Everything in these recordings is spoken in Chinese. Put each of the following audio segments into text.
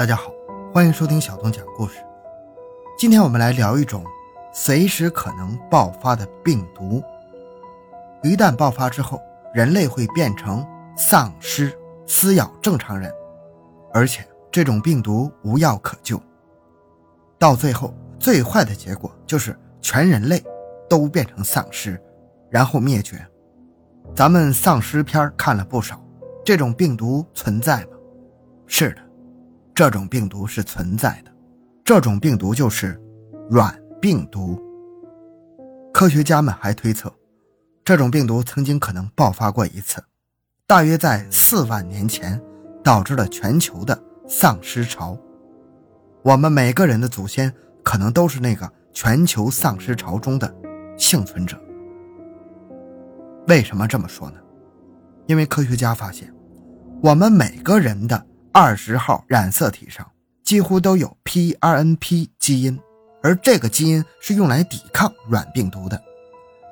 大家好，欢迎收听小东讲故事。今天我们来聊一种随时可能爆发的病毒。一旦爆发之后，人类会变成丧尸，撕咬正常人，而且这种病毒无药可救。到最后，最坏的结果就是全人类都变成丧尸，然后灭绝。咱们丧尸片看了不少，这种病毒存在吗？是的。这种病毒是存在的，这种病毒就是软病毒。科学家们还推测，这种病毒曾经可能爆发过一次，大约在四万年前，导致了全球的丧尸潮。我们每个人的祖先可能都是那个全球丧尸潮中的幸存者。为什么这么说呢？因为科学家发现，我们每个人的。二十号染色体上几乎都有 pRNP 基因，而这个基因是用来抵抗软病毒的。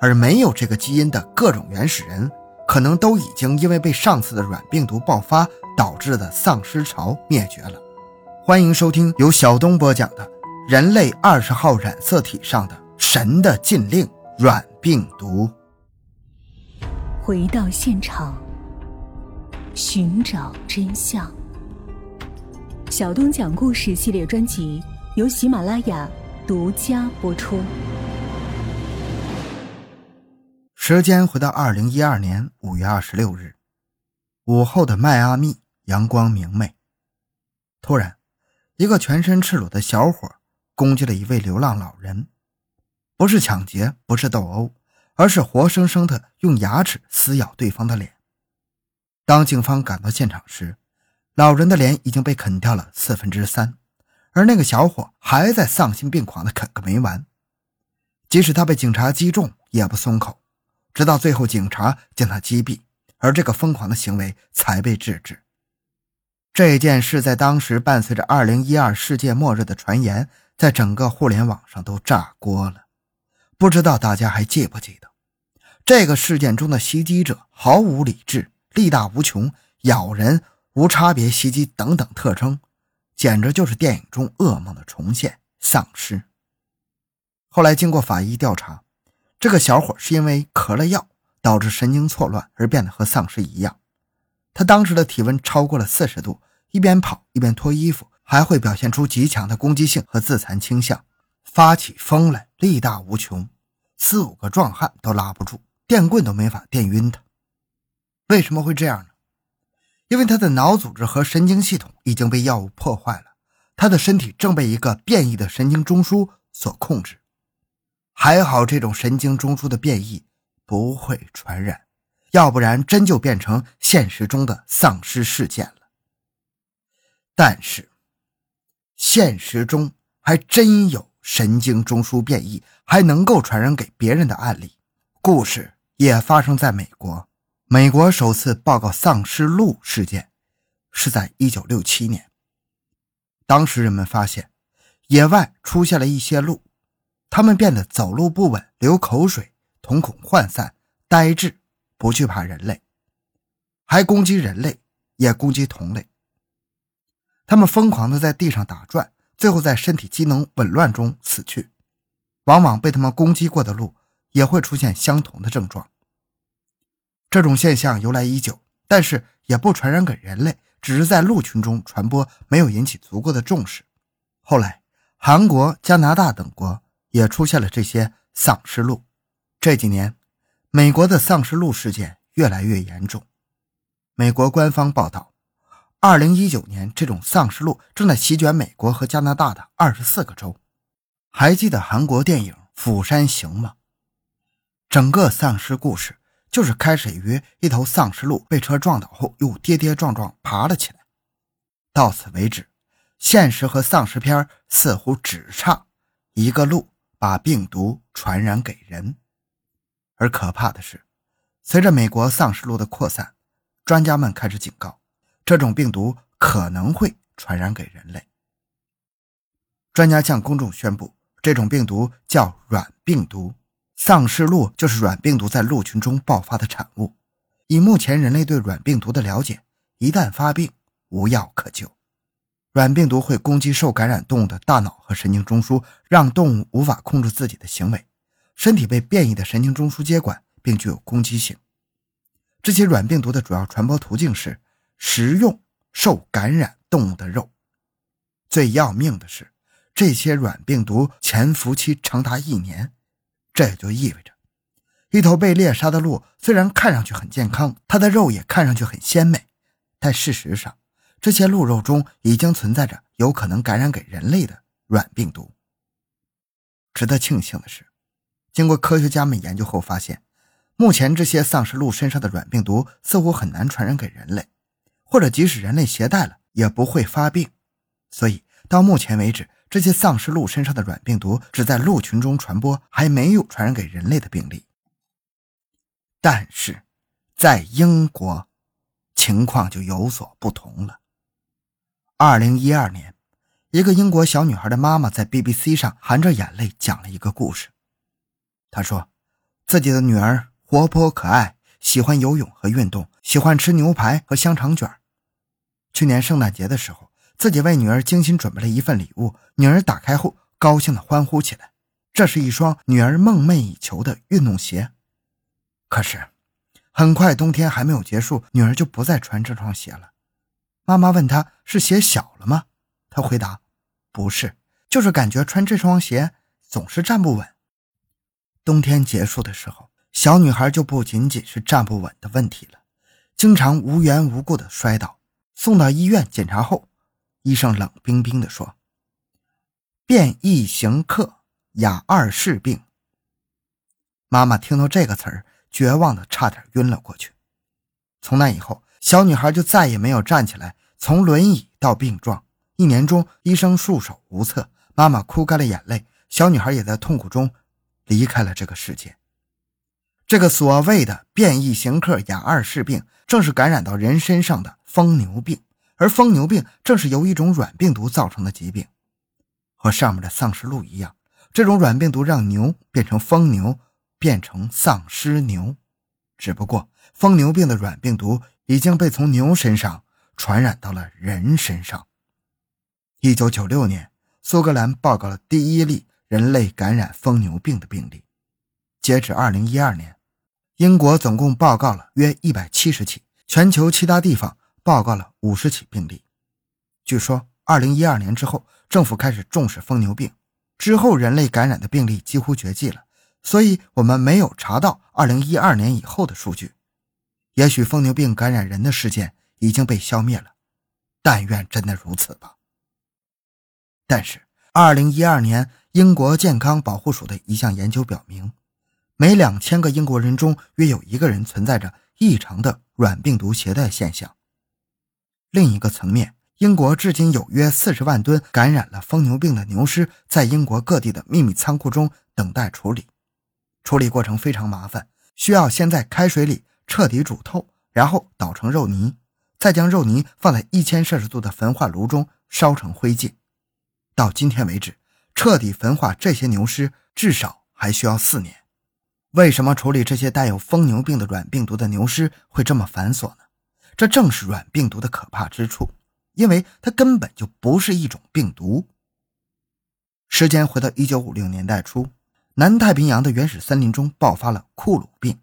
而没有这个基因的各种原始人，可能都已经因为被上次的软病毒爆发导致的丧尸潮灭绝了。欢迎收听由小东播讲的《人类二十号染色体上的神的禁令——软病毒》。回到现场，寻找真相。小东讲故事系列专辑由喜马拉雅独家播出。时间回到二零一二年五月二十六日午后的迈阿密，阳光明媚。突然，一个全身赤裸的小伙攻击了一位流浪老人，不是抢劫，不是斗殴，而是活生生的用牙齿撕咬对方的脸。当警方赶到现场时，老人的脸已经被啃掉了四分之三，而那个小伙还在丧心病狂地啃个没完。即使他被警察击中，也不松口，直到最后警察将他击毙，而这个疯狂的行为才被制止。这件事在当时伴随着2012世界末日的传言，在整个互联网上都炸锅了。不知道大家还记不记得，这个事件中的袭击者毫无理智，力大无穷，咬人。无差别袭击等等特征，简直就是电影中噩梦的重现。丧尸。后来经过法医调查，这个小伙是因为嗑了药导致神经错乱而变得和丧尸一样。他当时的体温超过了四十度，一边跑一边脱衣服，还会表现出极强的攻击性和自残倾向，发起疯来力大无穷，四五个壮汉都拉不住，电棍都没法电晕他。为什么会这样呢？因为他的脑组织和神经系统已经被药物破坏了，他的身体正被一个变异的神经中枢所控制。还好，这种神经中枢的变异不会传染，要不然真就变成现实中的丧尸事件了。但是，现实中还真有神经中枢变异还能够传染给别人的案例，故事也发生在美国。美国首次报告丧尸鹿事件是在1967年。当时人们发现，野外出现了一些鹿，它们变得走路不稳、流口水、瞳孔涣散、呆滞，不惧怕人类，还攻击人类，也攻击同类。它们疯狂地在地上打转，最后在身体机能紊乱中死去。往往被它们攻击过的鹿也会出现相同的症状。这种现象由来已久，但是也不传染给人类，只是在鹿群中传播，没有引起足够的重视。后来，韩国、加拿大等国也出现了这些丧尸鹿。这几年，美国的丧尸鹿事件越来越严重。美国官方报道，2019年这种丧尸鹿正在席卷美国和加拿大的24个州。还记得韩国电影《釜山行》吗？整个丧尸故事。就是开始于一头丧尸鹿被车撞倒后，又跌跌撞撞爬了起来。到此为止，现实和丧尸片似乎只差一个鹿把病毒传染给人。而可怕的是，随着美国丧尸鹿的扩散，专家们开始警告，这种病毒可能会传染给人类。专家向公众宣布，这种病毒叫软病毒。丧尸鹿就是软病毒在鹿群中爆发的产物。以目前人类对软病毒的了解，一旦发病，无药可救。软病毒会攻击受感染动物的大脑和神经中枢，让动物无法控制自己的行为，身体被变异的神经中枢接管，并具有攻击性。这些软病毒的主要传播途径是食用受感染动物的肉。最要命的是，这些软病毒潜伏期长达一年，这也就意味着，一头被猎杀的鹿虽然看上去很健康，它的肉也看上去很鲜美，但事实上。这些鹿肉中已经存在着有可能感染给人类的软病毒。值得庆幸的是，经过科学家们研究后发现，目前这些丧尸鹿身上的软病毒似乎很难传染给人类，或者即使人类携带了也不会发病。所以到目前为止，这些丧尸鹿身上的软病毒只在鹿群中传播，还没有传染给人类的病例。但是，在英国，情况就有所不同了。二零一二年，一个英国小女孩的妈妈在 BBC 上含着眼泪讲了一个故事。她说，自己的女儿活泼可爱，喜欢游泳和运动，喜欢吃牛排和香肠卷。去年圣诞节的时候，自己为女儿精心准备了一份礼物，女儿打开后高兴地欢呼起来。这是一双女儿梦寐以求的运动鞋。可是，很快冬天还没有结束，女儿就不再穿这双鞋了。妈妈问他是鞋小了吗？他回答：“不是，就是感觉穿这双鞋总是站不稳。”冬天结束的时候，小女孩就不仅仅是站不稳的问题了，经常无缘无故的摔倒。送到医院检查后，医生冷冰冰地说：“变异型克雅二氏病。”妈妈听到这个词儿，绝望的差点晕了过去。从那以后，小女孩就再也没有站起来。从轮椅到病状，一年中，医生束手无策，妈妈哭干了眼泪，小女孩也在痛苦中离开了这个世界。这个所谓的变异型克雅二氏病，正是感染到人身上的疯牛病，而疯牛病正是由一种软病毒造成的疾病。和上面的丧尸鹿一样，这种软病毒让牛变成疯牛，变成丧尸牛。只不过，疯牛病的软病毒已经被从牛身上。传染到了人身上。一九九六年，苏格兰报告了第一例人类感染疯牛病的病例。截止二零一二年，英国总共报告了约一百七十起，全球其他地方报告了五十起病例。据说，二零一二年之后，政府开始重视疯牛病，之后人类感染的病例几乎绝迹了，所以我们没有查到二零一二年以后的数据。也许疯牛病感染人的事件。已经被消灭了，但愿真的如此吧。但是，二零一二年英国健康保护署的一项研究表明，每两千个英国人中约有一个人存在着异常的软病毒携带现象。另一个层面，英国至今有约四十万吨感染了疯牛病的牛尸在英国各地的秘密仓库中等待处理，处理过程非常麻烦，需要先在开水里彻底煮透，然后捣成肉泥。再将肉泥放在一千摄氏度的焚化炉中烧成灰烬。到今天为止，彻底焚化这些牛尸至少还需要四年。为什么处理这些带有疯牛病的软病毒的牛尸会这么繁琐呢？这正是软病毒的可怕之处，因为它根本就不是一种病毒。时间回到一九五零年代初，南太平洋的原始森林中爆发了库鲁病。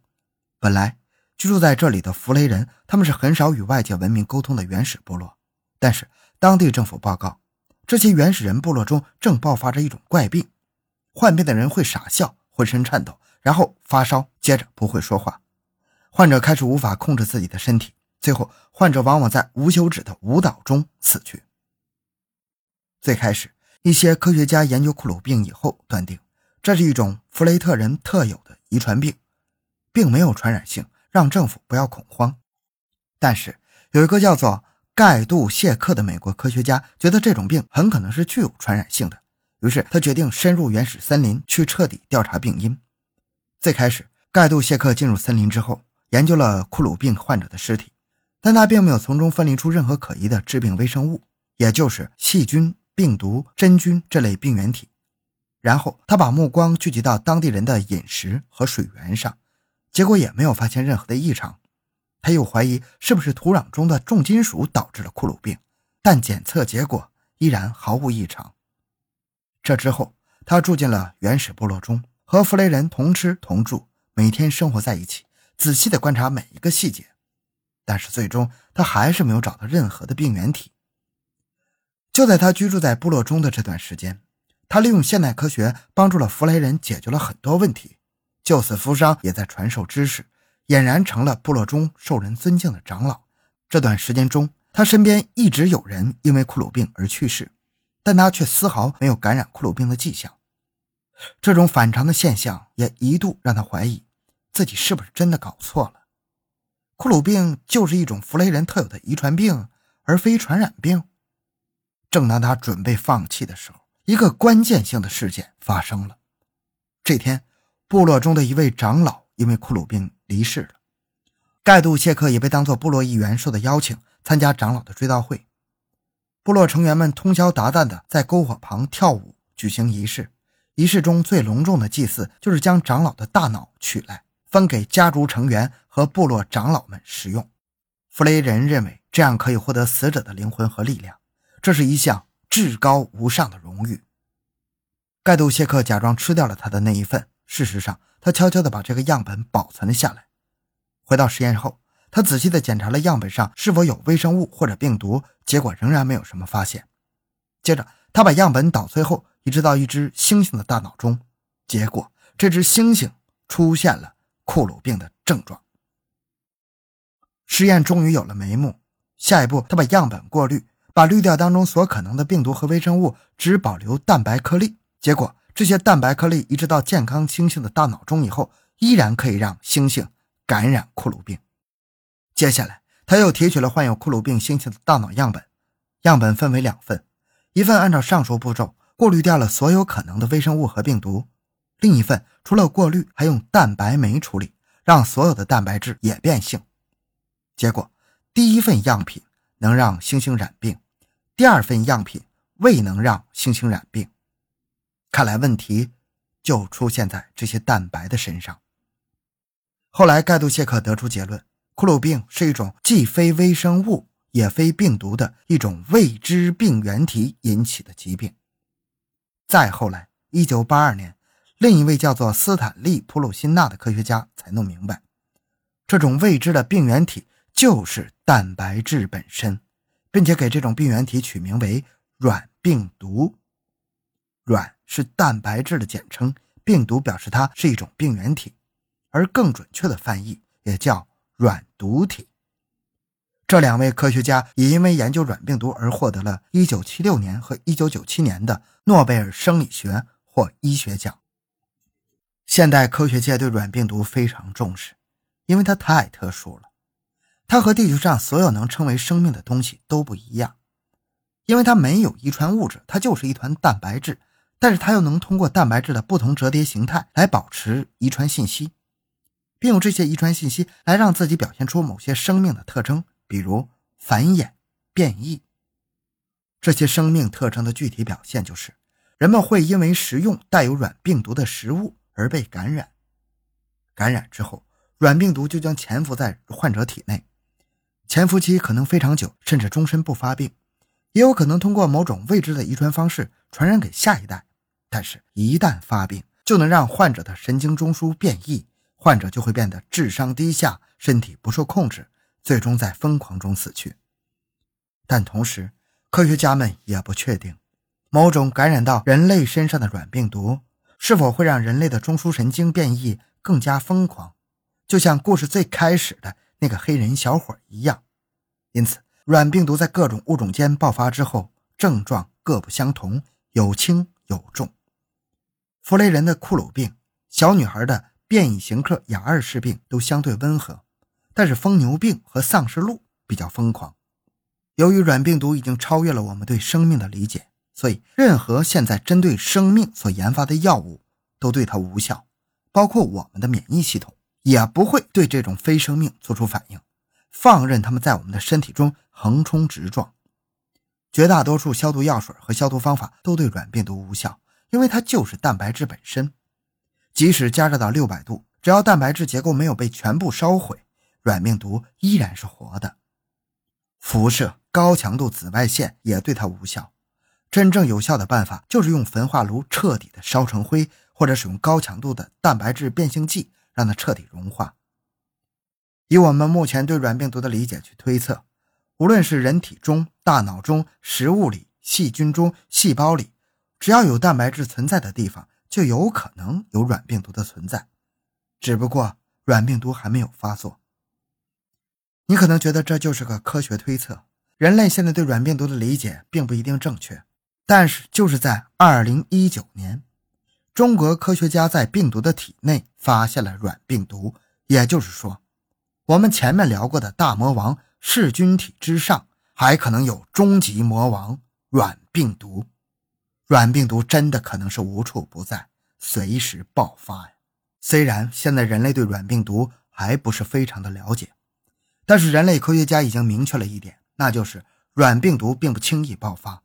本来。居住在这里的弗雷人，他们是很少与外界文明沟通的原始部落。但是当地政府报告，这些原始人部落中正爆发着一种怪病，患病的人会傻笑、浑身颤抖，然后发烧，接着不会说话。患者开始无法控制自己的身体，最后患者往往在无休止的舞蹈中死去。最开始，一些科学家研究库鲁病以后，断定这是一种弗雷特人特有的遗传病，并没有传染性。让政府不要恐慌，但是有一个叫做盖杜谢克的美国科学家觉得这种病很可能是具有传染性的，于是他决定深入原始森林去彻底调查病因。最开始，盖杜谢克进入森林之后，研究了库鲁病患者的尸体，但他并没有从中分离出任何可疑的致病微生物，也就是细菌、病毒、真菌这类病原体。然后他把目光聚集到当地人的饮食和水源上。结果也没有发现任何的异常，他又怀疑是不是土壤中的重金属导致了库鲁病，但检测结果依然毫无异常。这之后，他住进了原始部落中，和弗雷人同吃同住，每天生活在一起，仔细地观察每一个细节。但是最终，他还是没有找到任何的病原体。就在他居住在部落中的这段时间，他利用现代科学帮助了弗雷人解决了很多问题，救死扶伤，也在传授知识，俨然成了部落中受人尊敬的长老。这段时间中，他身边一直有人因为库鲁病而去世，但他却丝毫没有感染库鲁病的迹象。这种反常的现象也一度让他怀疑自己是不是真的搞错了。库鲁病就是一种弗雷人特有的遗传病，而非传染病。正当他准备放弃的时候，一个关键性的事件发生了。这天，部落中的一位长老因为库鲁病离世了。盖杜谢克也被当作部落一员受到邀请参加长老的追悼会。部落成员们通宵达旦地在篝火旁跳舞，举行仪式。仪式中最隆重的祭祀就是将长老的大脑取来。分给家族成员和部落长老们使用。弗雷人认为这样可以获得死者的灵魂和力量，这是一项至高无上的荣誉。盖杜谢克假装吃掉了他的那一份，事实上，他悄悄地把这个样本保存了下来。回到实验室后，他仔细地检查了样本上是否有微生物或者病毒，结果仍然没有什么发现。接着，他把样本捣碎后移植到一只猩猩的大脑中，结果这只猩猩出现了。库鲁病的症状，实验终于有了眉目。下一步，他把样本过滤，把滤掉当中所可能的病毒和微生物，只保留蛋白颗粒。结果，这些蛋白颗粒移植到健康猩猩的大脑中以后，依然可以让猩猩感染库鲁病。接下来，他又提取了患有库鲁病猩猩的大脑样本，样本分为两份，一份按照上述步骤过滤掉了所有可能的微生物和病毒。另一份除了过滤，还用蛋白酶处理，让所有的蛋白质也变性。结果，第一份样品能让猩猩染病，第二份样品未能让猩猩染病。看来问题就出现在这些蛋白的身上。后来，盖杜谢克得出结论：库鲁病是一种既非微生物也非病毒的一种未知病原体引起的疾病。再后来，一九八二年。另一位叫做斯坦利·普鲁辛纳的科学家才弄明白，这种未知的病原体就是蛋白质本身，并且给这种病原体取名为软病毒。软是蛋白质的简称，病毒表示它是一种病原体，而更准确的翻译也叫软毒体。这两位科学家也因为研究软病毒而获得了1976年和1997年的诺贝尔生理学或医学奖。现代科学界对软病毒非常重视，因为它太特殊了。它和地球上所有能称为生命的东西都不一样，因为它没有遗传物质，它就是一团蛋白质。但是它又能通过蛋白质的不同折叠形态来保持遗传信息，并用这些遗传信息来让自己表现出某些生命的特征，比如繁衍、变异。这些生命特征的具体表现就是，人们会因为食用带有软病毒的食物。而被感染，感染之后，软病毒就将潜伏在患者体内，潜伏期可能非常久，甚至终身不发病，也有可能通过某种未知的遗传方式传染给下一代。但是，一旦发病，就能让患者的神经中枢变异，患者就会变得智商低下，身体不受控制，最终在疯狂中死去。但同时，科学家们也不确定，某种感染到人类身上的软病毒。是否会让人类的中枢神经变异更加疯狂，就像故事最开始的那个黑人小伙一样？因此，软病毒在各种物种间爆发之后，症状各不相同，有轻有重。弗雷人的库鲁病、小女孩的变异型克雅二氏病都相对温和，但是疯牛病和丧尸鹿比较疯狂。由于软病毒已经超越了我们对生命的理解。所以，任何现在针对生命所研发的药物都对它无效，包括我们的免疫系统也不会对这种非生命做出反应，放任它们在我们的身体中横冲直撞。绝大多数消毒药水和消毒方法都对软病毒无效，因为它就是蛋白质本身。即使加热到六百度，只要蛋白质结构没有被全部烧毁，软病毒依然是活的。辐射、高强度紫外线也对它无效。真正有效的办法就是用焚化炉彻底的烧成灰，或者使用高强度的蛋白质变性剂让它彻底融化。以我们目前对软病毒的理解去推测，无论是人体中、大脑中、食物里、细菌中、细胞里，只要有蛋白质存在的地方，就有可能有软病毒的存在。只不过软病毒还没有发作。你可能觉得这就是个科学推测，人类现在对软病毒的理解并不一定正确。但是就是在2019年，中国科学家在病毒的体内发现了软病毒，也就是说，我们前面聊过的大魔王噬菌体之上，还可能有终极魔王软病毒。软病毒真的可能是无处不在，随时爆发呀！虽然现在人类对软病毒还不是非常的了解。但是人类科学家已经明确了一点，那就是软病毒并不轻易爆发。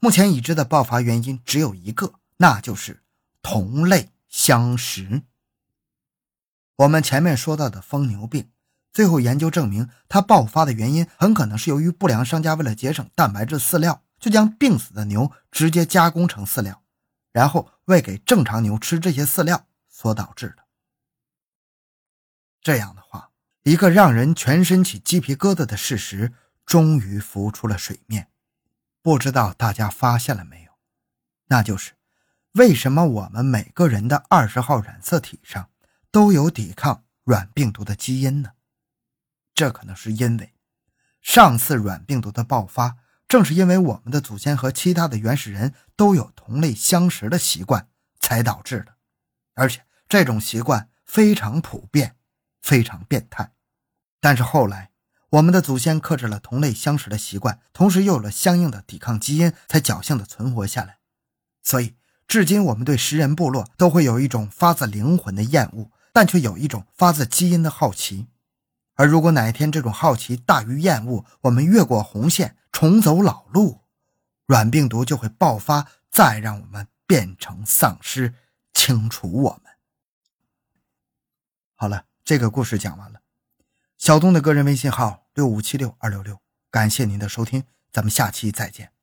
目前已知的爆发原因只有一个，那就是同类相食。我们前面说到的疯牛病，最后研究证明，它爆发的原因很可能是由于不良商家为了节省蛋白质饲料，就将病死的牛直接加工成饲料，然后喂给正常牛吃这些饲料所导致的。这样的话。一个让人全身起鸡皮疙瘩的事实终于浮出了水面，不知道大家发现了没有？那就是为什么我们每个人的二十号染色体上都有抵抗软病毒的基因呢？这可能是因为上次软病毒的爆发，正是因为我们的祖先和其他的原始人都有同类相食的习惯才导致的，而且这种习惯非常普遍，非常变态。但是后来，我们的祖先克制了同类相食的习惯，同时又有了相应的抵抗基因，才侥幸的存活下来。所以，至今我们对食人部落都会有一种发自灵魂的厌恶，但却有一种发自基因的好奇。而如果哪一天这种好奇大于厌恶，我们越过红线，重走老路，软病毒就会爆发，再让我们变成丧尸，清除我们。好了，这个故事讲完了。小东的个人微信号六五七六二六六，感谢您的收听，咱们下期再见。